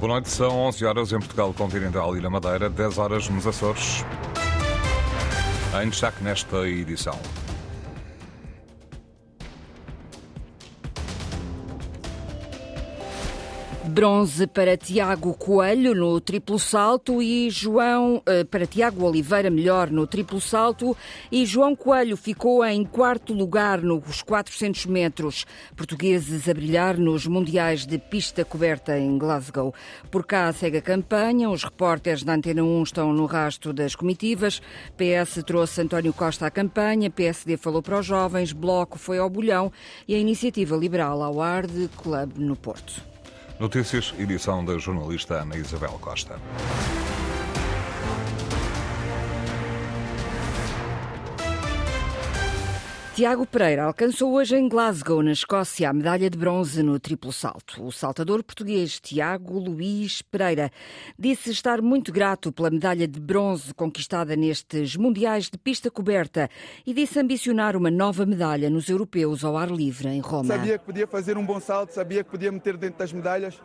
Boa noite, são 11 horas em Portugal Continental e na Madeira, 10 horas nos Açores. Em destaque nesta edição. Bronze para Tiago Coelho no triplo salto e João eh, para Tiago Oliveira melhor no triplo salto e João Coelho ficou em quarto lugar nos 400 metros. Portugueses a brilhar nos mundiais de pista coberta em Glasgow. Por cá segue a campanha. Os repórteres da Antena 1 estão no rasto das comitivas. PS trouxe António Costa à campanha. PSD falou para os jovens. Bloco foi ao bolhão e a Iniciativa Liberal ao ar de Clube no Porto. Notícias, edição da jornalista Ana Isabel Costa. Tiago Pereira alcançou hoje em Glasgow, na Escócia, a medalha de bronze no triplo salto. O saltador português Tiago Luís Pereira disse estar muito grato pela medalha de bronze conquistada nestes Mundiais de pista coberta e disse ambicionar uma nova medalha nos europeus ao ar livre em Roma. Sabia que podia fazer um bom salto, sabia que podia meter dentro das medalhas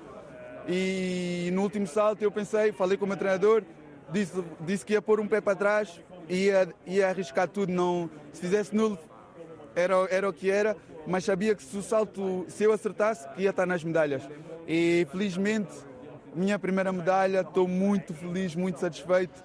e no último salto eu pensei, falei com o meu treinador, disse, disse que ia pôr um pé para trás e ia, ia arriscar tudo. Não, se fizesse nulo era, era o que era, mas sabia que se o salto, se eu acertasse, ia estar nas medalhas. E felizmente, minha primeira medalha, estou muito feliz, muito satisfeito.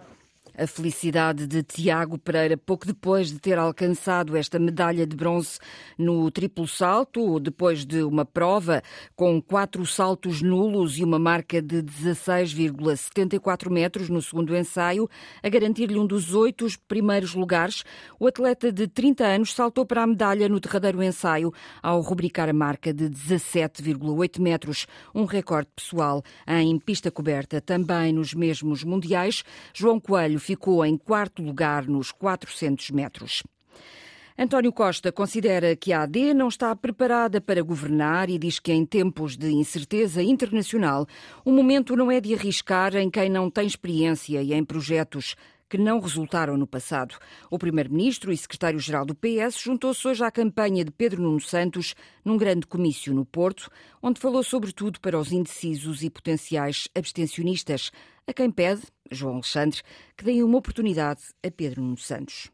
A felicidade de Tiago Pereira, pouco depois de ter alcançado esta medalha de bronze no triplo salto, depois de uma prova com quatro saltos nulos e uma marca de 16,74 metros no segundo ensaio, a garantir-lhe um dos oito primeiros lugares, o atleta de 30 anos saltou para a medalha no derradeiro ensaio ao rubricar a marca de 17,8 metros, um recorde pessoal em pista coberta. Também nos mesmos mundiais, João Coelho ficou em quarto lugar nos 400 metros. António Costa considera que a AD não está preparada para governar e diz que em tempos de incerteza internacional, o momento não é de arriscar em quem não tem experiência e em projetos que não resultaram no passado. O primeiro-ministro e secretário-geral do PS juntou-se hoje à campanha de Pedro Nuno Santos num grande comício no Porto, onde falou sobretudo para os indecisos e potenciais abstencionistas, a quem pede, João Alexandre, que deem uma oportunidade a Pedro Nuno Santos.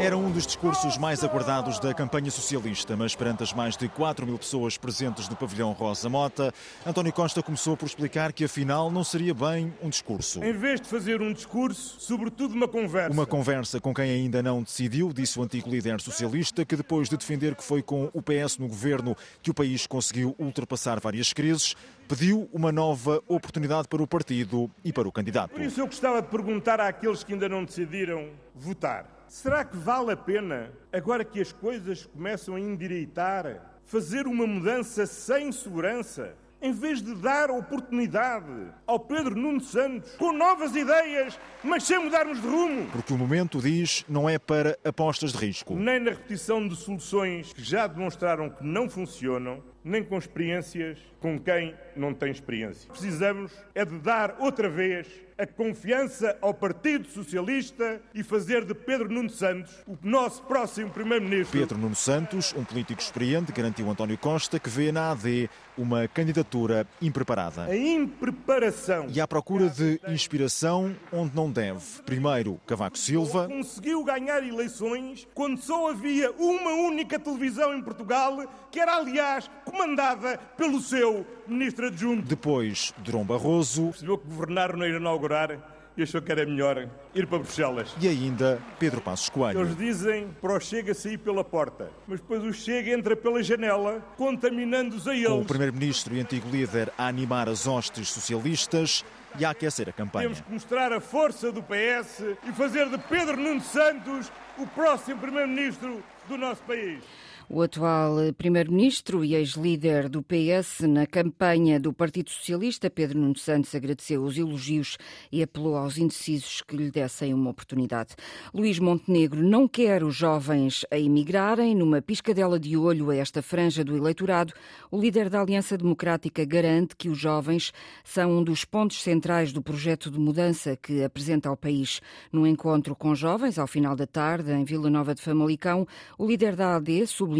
Era um dos discursos mais aguardados da campanha socialista, mas perante as mais de 4 mil pessoas presentes no pavilhão Rosa Mota, António Costa começou por explicar que afinal não seria bem um discurso. Em vez de fazer um discurso, sobretudo uma conversa. Uma conversa com quem ainda não decidiu, disse o antigo líder socialista, que depois de defender que foi com o PS no governo que o país conseguiu ultrapassar várias crises, pediu uma nova oportunidade para o partido e para o candidato. Por isso eu gostava de perguntar àqueles que ainda não decidiram votar. Será que vale a pena, agora que as coisas começam a endireitar, fazer uma mudança sem segurança? Em vez de dar oportunidade ao Pedro Nuno Santos com novas ideias, mas sem mudarmos de rumo. Porque o momento, diz, não é para apostas de risco. Nem na repetição de soluções que já demonstraram que não funcionam, nem com experiências com quem não tem experiência. Precisamos é de dar outra vez a confiança ao Partido Socialista e fazer de Pedro Nuno Santos o nosso próximo Primeiro-Ministro. Pedro Nuno Santos, um político experiente, garantiu António Costa que vê na AD uma candidatura impreparada. A impreparação. E à procura de inspiração onde não deve. Primeiro, Cavaco Silva. Conseguiu ganhar eleições quando só havia uma única televisão em Portugal, que era, aliás, comandada pelo seu ministro adjunto. Depois, Durão Barroso. Percebeu que governar não ia inaugurar e achou que era melhor ir para Bruxelas. E ainda Pedro Passos Coelho. Eles dizem para o Chega sair pela porta, mas depois o Chega entra pela janela, contaminando-os a eles. Com o primeiro-ministro e antigo líder a animar as hostes socialistas e a aquecer a campanha. Temos que mostrar a força do PS e fazer de Pedro Nuno Santos o próximo primeiro-ministro do nosso país. O atual primeiro-ministro e ex-líder do PS na campanha do Partido Socialista, Pedro Nuno Santos, agradeceu os elogios e apelou aos indecisos que lhe dessem uma oportunidade. Luís Montenegro não quer os jovens a emigrarem. Numa piscadela de olho a esta franja do eleitorado, o líder da Aliança Democrática garante que os jovens são um dos pontos centrais do projeto de mudança que apresenta ao país. Num encontro com jovens, ao final da tarde, em Vila Nova de Famalicão, o líder da AD sublinhou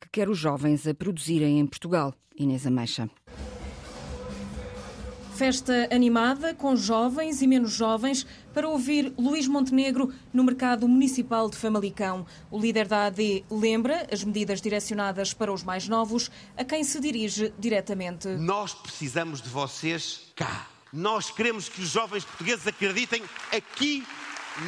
que quer os jovens a produzirem em Portugal. Inês Ameixa. Festa animada com jovens e menos jovens para ouvir Luís Montenegro no mercado municipal de Famalicão. O líder da AD lembra as medidas direcionadas para os mais novos, a quem se dirige diretamente. Nós precisamos de vocês cá. Nós queremos que os jovens portugueses acreditem aqui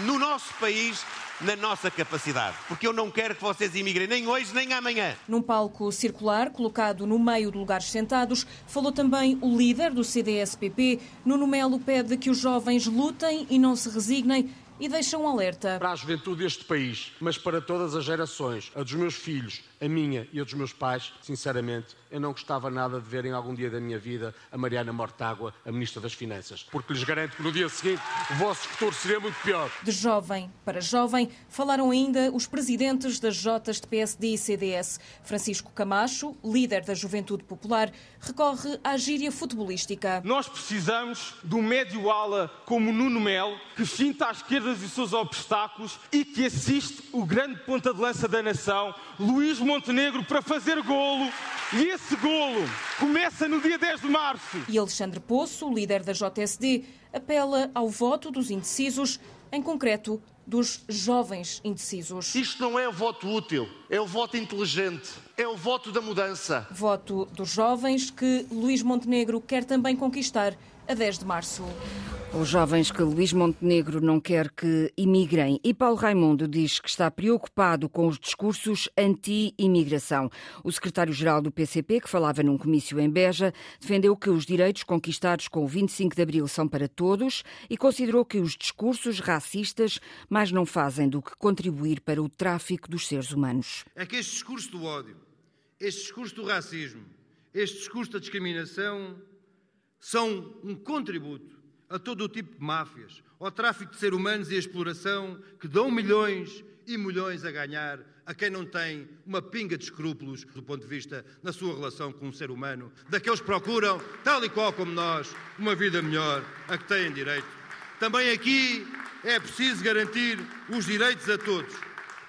no nosso país na nossa capacidade, porque eu não quero que vocês imigrem nem hoje nem amanhã. Num palco circular, colocado no meio de lugares sentados, falou também o líder do CDS-PP. Nuno Melo pede que os jovens lutem e não se resignem e deixa um alerta. Para a juventude deste país, mas para todas as gerações, a dos meus filhos, a minha e a dos meus pais, sinceramente, eu não gostava nada de ver em algum dia da minha vida a Mariana Mortágua, a Ministra das Finanças, porque lhes garanto que no dia seguinte o vosso futuro seria muito pior. De jovem para jovem, falaram ainda os presidentes das Jotas de PSD e CDS. Francisco Camacho, líder da Juventude Popular, recorre à gíria futebolística. Nós precisamos de um médio ala como Nuno Melo, que finta à esquerda os seus obstáculos e que assiste o grande ponta de lança da nação, Luís Montenegro, para fazer golo. E esse golo começa no dia 10 de março. E Alexandre Poço, líder da JSD, apela ao voto dos indecisos, em concreto dos jovens indecisos. Isto não é o voto útil, é o voto inteligente, é o voto da mudança. Voto dos jovens que Luís Montenegro quer também conquistar a 10 de março. Os jovens que Luís Montenegro não quer que imigrem e Paulo Raimundo diz que está preocupado com os discursos anti-imigração. O secretário-geral do PCP, que falava num comício em Beja, defendeu que os direitos conquistados com o 25 de abril são para todos e considerou que os discursos racistas mais não fazem do que contribuir para o tráfico dos seres humanos. É que este discurso do ódio, este discurso do racismo, este discurso da discriminação são um contributo a todo o tipo de máfias, ao tráfico de seres humanos e a exploração que dão milhões e milhões a ganhar a quem não tem uma pinga de escrúpulos do ponto de vista na sua relação com um ser humano, daqueles que procuram, tal e qual como nós, uma vida melhor a que têm direito. Também aqui é preciso garantir os direitos a todos,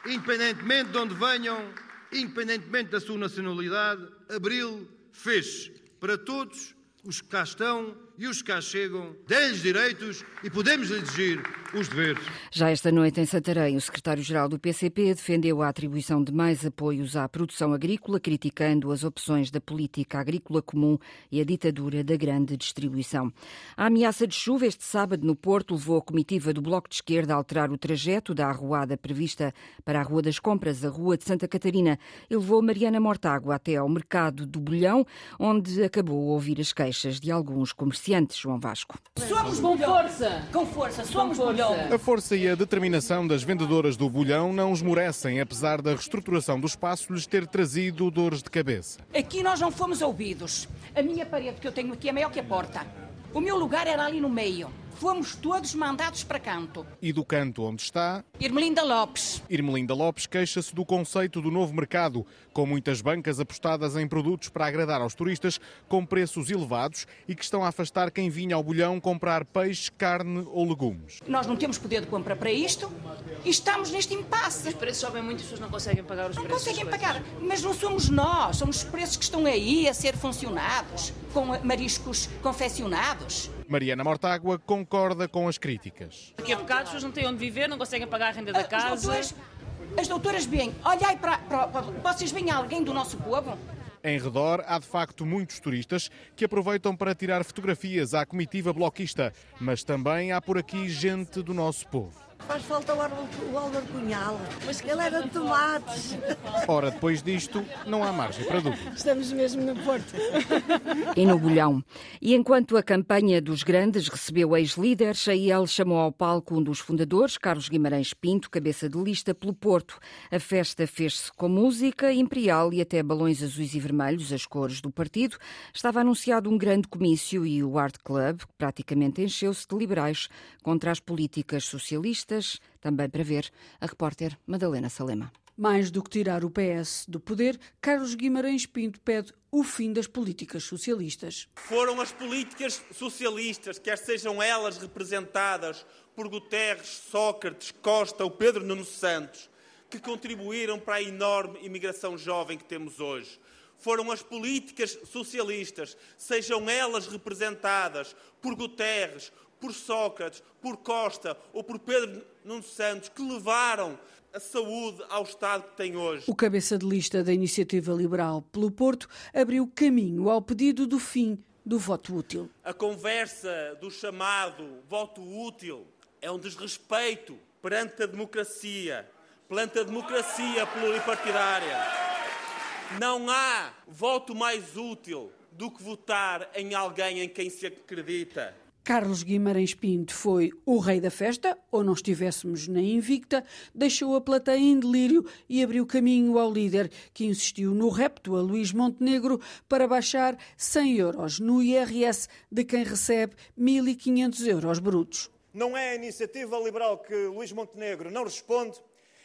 independentemente de onde venham, independentemente da sua nacionalidade, Abril fez para todos os que cá estão e os que cá chegam, dê-lhes direitos e podemos exigir os deveres. Já esta noite em Santarém, o secretário-geral do PCP defendeu a atribuição de mais apoios à produção agrícola, criticando as opções da política agrícola comum e a ditadura da grande distribuição. A ameaça de chuva este sábado no Porto levou a comitiva do Bloco de Esquerda a alterar o trajeto da arruada prevista para a Rua das Compras, a Rua de Santa Catarina, e levou Mariana Mortágua até ao mercado do Bolhão, onde acabou a ouvir as queixas de alguns comerciantes. João Vasco. Somos com força. Com força, somos com força. A força e a determinação das vendedoras do bolhão não esmorecem, apesar da reestruturação do espaço lhes ter trazido dores de cabeça. Aqui nós não fomos ouvidos. A minha parede que eu tenho aqui é maior que a porta. O meu lugar era ali no meio. Fomos todos mandados para canto. E do canto onde está? Irmelinda Lopes. Irmelinda Lopes queixa-se do conceito do novo mercado, com muitas bancas apostadas em produtos para agradar aos turistas com preços elevados e que estão a afastar quem vinha ao bolhão comprar peixe, carne ou legumes. Nós não temos poder de compra para isto e estamos neste impasse. Os preços sobem muito e as pessoas não conseguem pagar os não preços. Não conseguem pagar, mas não somos nós, somos os preços que estão aí a ser funcionados, com mariscos confeccionados. Mariana Mortágua concorda com as críticas. A bocado as pessoas não têm onde viver, não conseguem pagar a renda da casa. As doutoras, as doutoras bem, olhai para, para, para. Vocês veem alguém do nosso povo? Em redor, há de facto muitos turistas que aproveitam para tirar fotografias à comitiva bloquista, mas também há por aqui gente do nosso povo. Faz falta o Álvaro Cunhal, mas ele era de tomates. Ora, depois disto, não há margem para dúvida. Estamos mesmo no Porto. E no Bolhão. E enquanto a campanha dos grandes recebeu ex-líderes, a IEL chamou ao palco um dos fundadores, Carlos Guimarães Pinto, cabeça de lista pelo Porto. A festa fez-se com música imperial e até balões azuis e vermelhos, as cores do partido. Estava anunciado um grande comício e o Art Club praticamente encheu-se de liberais contra as políticas socialistas também para ver a repórter Madalena Salema. Mais do que tirar o PS do poder, Carlos Guimarães Pinto pede o fim das políticas socialistas. Foram as políticas socialistas, quer sejam elas representadas por Guterres, Sócrates, Costa ou Pedro Nuno Santos, que contribuíram para a enorme imigração jovem que temos hoje. foram as políticas socialistas, sejam elas representadas por Guterres, por Sócrates, por Costa ou por Pedro Nuno Santos, que levaram a saúde ao estado que tem hoje. O cabeça de lista da Iniciativa Liberal pelo Porto abriu caminho ao pedido do fim do voto útil. A conversa do chamado voto útil é um desrespeito perante a democracia, perante a democracia pluripartidária. Não há voto mais útil do que votar em alguém em quem se acredita. Carlos Guimarães Pinto foi o rei da festa, ou não estivéssemos na invicta, deixou a plateia em delírio e abriu caminho ao líder, que insistiu no repto a Luís Montenegro para baixar 100 euros no IRS de quem recebe 1.500 euros brutos. Não é a iniciativa liberal que Luís Montenegro não responde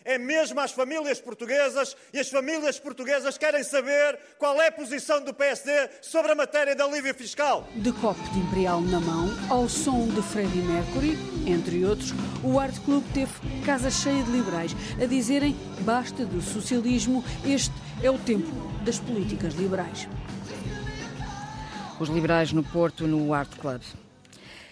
é mesmo às famílias portuguesas e as famílias portuguesas querem saber qual é a posição do PSD sobre a matéria da alívio fiscal. De copo de Imperial na mão, ao som de Freddie Mercury, entre outros, o Art Club teve casa cheia de liberais a dizerem basta do socialismo, este é o tempo das políticas liberais. Os liberais no Porto, no Art Club.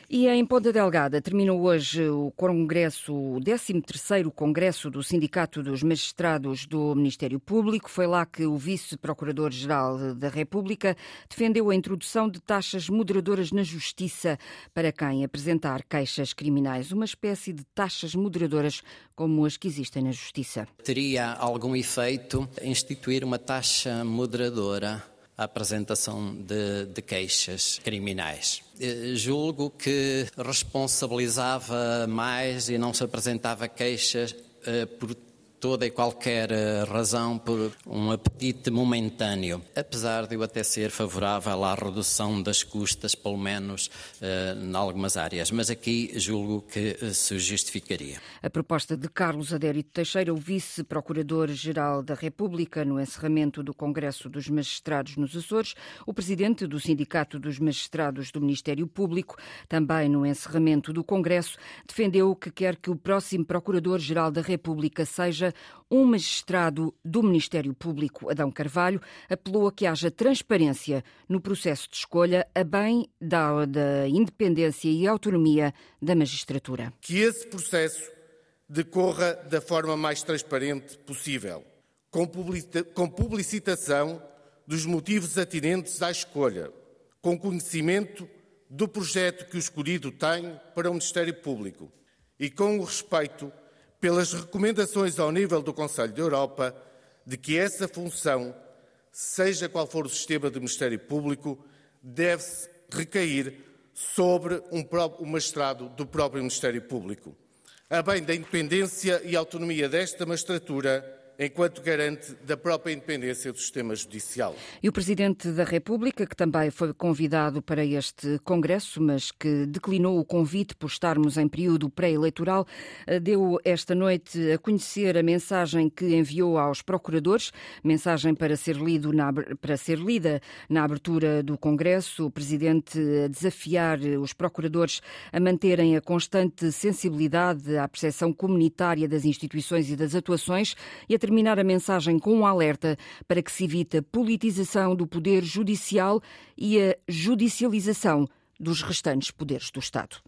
E em Ponta Delgada terminou hoje o Congresso, o 13º Congresso do Sindicato dos Magistrados do Ministério Público. Foi lá que o Vice-Procurador-Geral da República defendeu a introdução de taxas moderadoras na Justiça para quem apresentar queixas criminais, uma espécie de taxas moderadoras como as que existem na Justiça. Teria algum efeito instituir uma taxa moderadora a apresentação de, de, queixas criminais. Eh, julgo que responsabilizava mais e não se apresentava queixas eh, por toda e qualquer eh, razão por um apetite momentâneo, apesar de eu até ser favorável à redução das custas, pelo menos uh, em algumas áreas, mas aqui julgo que uh, se justificaria. A proposta de Carlos Adérito Teixeira, o vice-procurador-geral da República, no encerramento do Congresso dos Magistrados nos Açores, o presidente do Sindicato dos Magistrados do Ministério Público, também no encerramento do Congresso, defendeu que quer que o próximo procurador-geral da República seja um magistrado do Ministério Público, Adão Carvalho, apelou a que haja transparência no processo de escolha a bem da, da independência e autonomia da magistratura. Que esse processo decorra da forma mais transparente possível, com publicitação dos motivos atinentes à escolha, com conhecimento do projeto que o escolhido tem para o Ministério Público e com o respeito pelas recomendações ao nível do Conselho da Europa de que essa função, seja qual for o sistema de Ministério Público, deve-se recair sobre um, magistrado do próprio Ministério Público, a bem da independência e autonomia desta magistratura enquanto garante da própria independência do sistema judicial. E o Presidente da República, que também foi convidado para este Congresso, mas que declinou o convite por estarmos em período pré-eleitoral, eh, deu esta noite a conhecer a mensagem que enviou aos procuradores, mensagem para ser, lido na, para ser lida na abertura do Congresso. O Presidente a desafiar os procuradores a manterem a constante sensibilidade à percepção comunitária das instituições e das atuações e terminar a mensagem com um alerta para que se evite a politização do poder judicial e a judicialização dos restantes poderes do Estado.